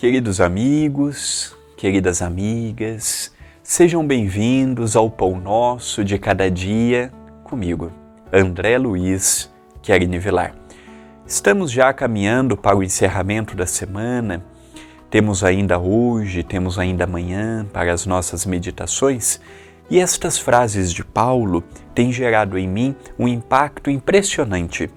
Queridos amigos, queridas amigas, sejam bem-vindos ao Pão Nosso de Cada Dia comigo, André Luiz Querini Vilar. Estamos já caminhando para o encerramento da semana, temos ainda hoje, temos ainda amanhã para as nossas meditações e estas frases de Paulo têm gerado em mim um impacto impressionante.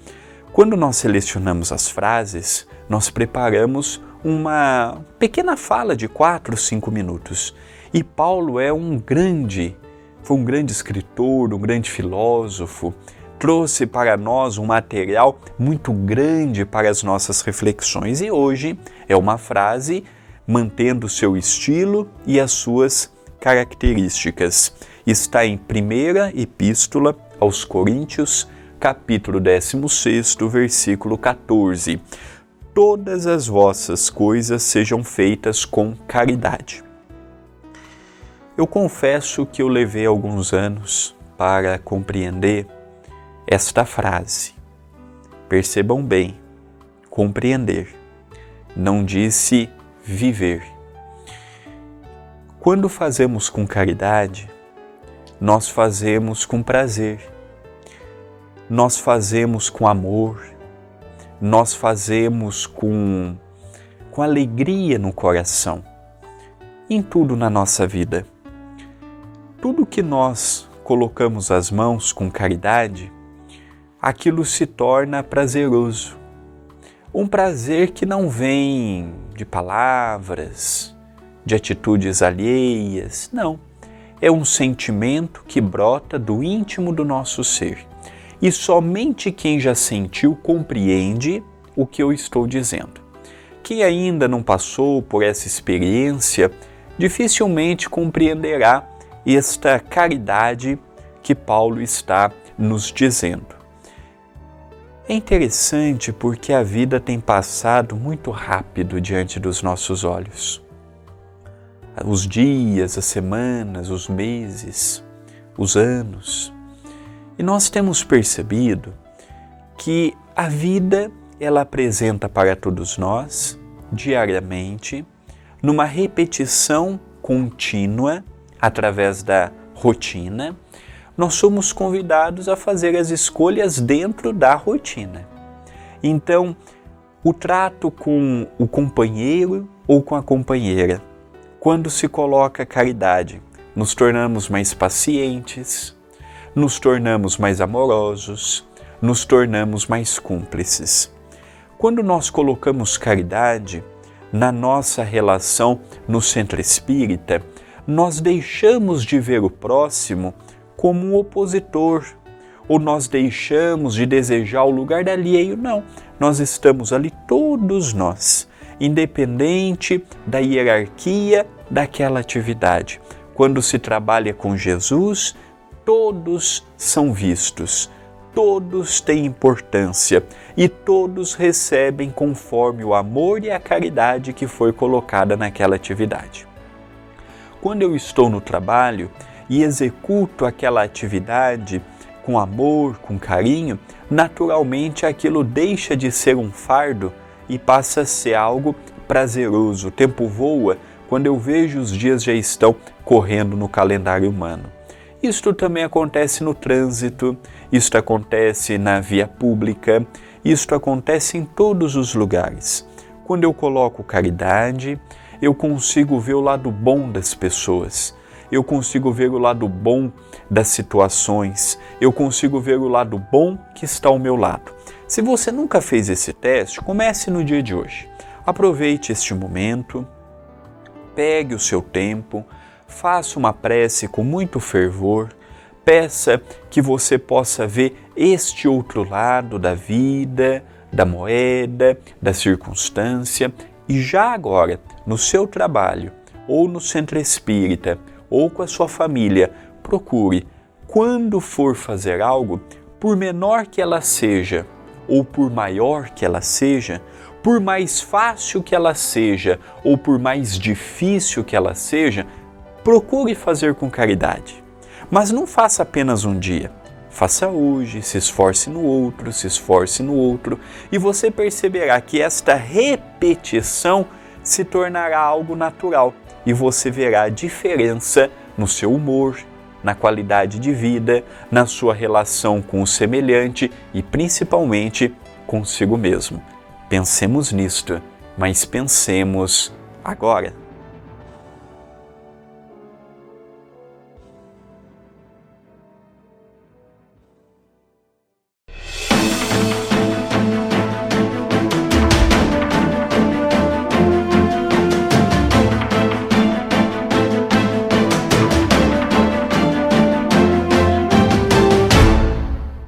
Quando nós selecionamos as frases, nós preparamos uma pequena fala de quatro, cinco minutos. E Paulo é um grande, foi um grande escritor, um grande filósofo, trouxe para nós um material muito grande para as nossas reflexões. E hoje é uma frase mantendo seu estilo e as suas características. Está em primeira epístola aos Coríntios, capítulo 16, versículo 14 todas as vossas coisas sejam feitas com caridade. Eu confesso que eu levei alguns anos para compreender esta frase. Percebam bem, compreender. Não disse viver. Quando fazemos com caridade, nós fazemos com prazer, nós fazemos com amor, nós fazemos com, com alegria no coração, em tudo na nossa vida. Tudo que nós colocamos as mãos com caridade, aquilo se torna prazeroso. Um prazer que não vem de palavras, de atitudes alheias, não. É um sentimento que brota do íntimo do nosso ser e somente quem já sentiu compreende o que eu estou dizendo. Quem ainda não passou por essa experiência dificilmente compreenderá esta caridade que Paulo está nos dizendo. É interessante porque a vida tem passado muito rápido diante dos nossos olhos. Os dias, as semanas, os meses, os anos. E nós temos percebido que a vida ela apresenta para todos nós diariamente numa repetição contínua através da rotina, nós somos convidados a fazer as escolhas dentro da rotina. Então, o trato com o companheiro ou com a companheira, quando se coloca caridade, nos tornamos mais pacientes, nos tornamos mais amorosos, nos tornamos mais cúmplices. Quando nós colocamos caridade na nossa relação no centro espírita, nós deixamos de ver o próximo como um opositor, ou nós deixamos de desejar o lugar alheio. Não, nós estamos ali todos nós, independente da hierarquia daquela atividade. Quando se trabalha com Jesus, todos são vistos, todos têm importância e todos recebem conforme o amor e a caridade que foi colocada naquela atividade. Quando eu estou no trabalho e executo aquela atividade com amor, com carinho, naturalmente aquilo deixa de ser um fardo e passa a ser algo prazeroso. O tempo voa quando eu vejo os dias já estão correndo no calendário humano. Isto também acontece no trânsito, isto acontece na via pública, isto acontece em todos os lugares. Quando eu coloco caridade, eu consigo ver o lado bom das pessoas, eu consigo ver o lado bom das situações, eu consigo ver o lado bom que está ao meu lado. Se você nunca fez esse teste, comece no dia de hoje. Aproveite este momento, pegue o seu tempo, faça uma prece com muito fervor, peça que você possa ver este outro lado da vida, da moeda, da circunstância. E já agora, no seu trabalho, ou no centro espírita, ou com a sua família, procure, quando for fazer algo, por menor que ela seja, ou por maior que ela seja, por mais fácil que ela seja, ou por mais difícil que ela seja, procure fazer com caridade. Mas não faça apenas um dia. Faça hoje, se esforce no outro, se esforce no outro, e você perceberá que esta repetição se tornará algo natural e você verá a diferença no seu humor, na qualidade de vida, na sua relação com o semelhante e principalmente consigo mesmo. Pensemos nisto, mas pensemos agora.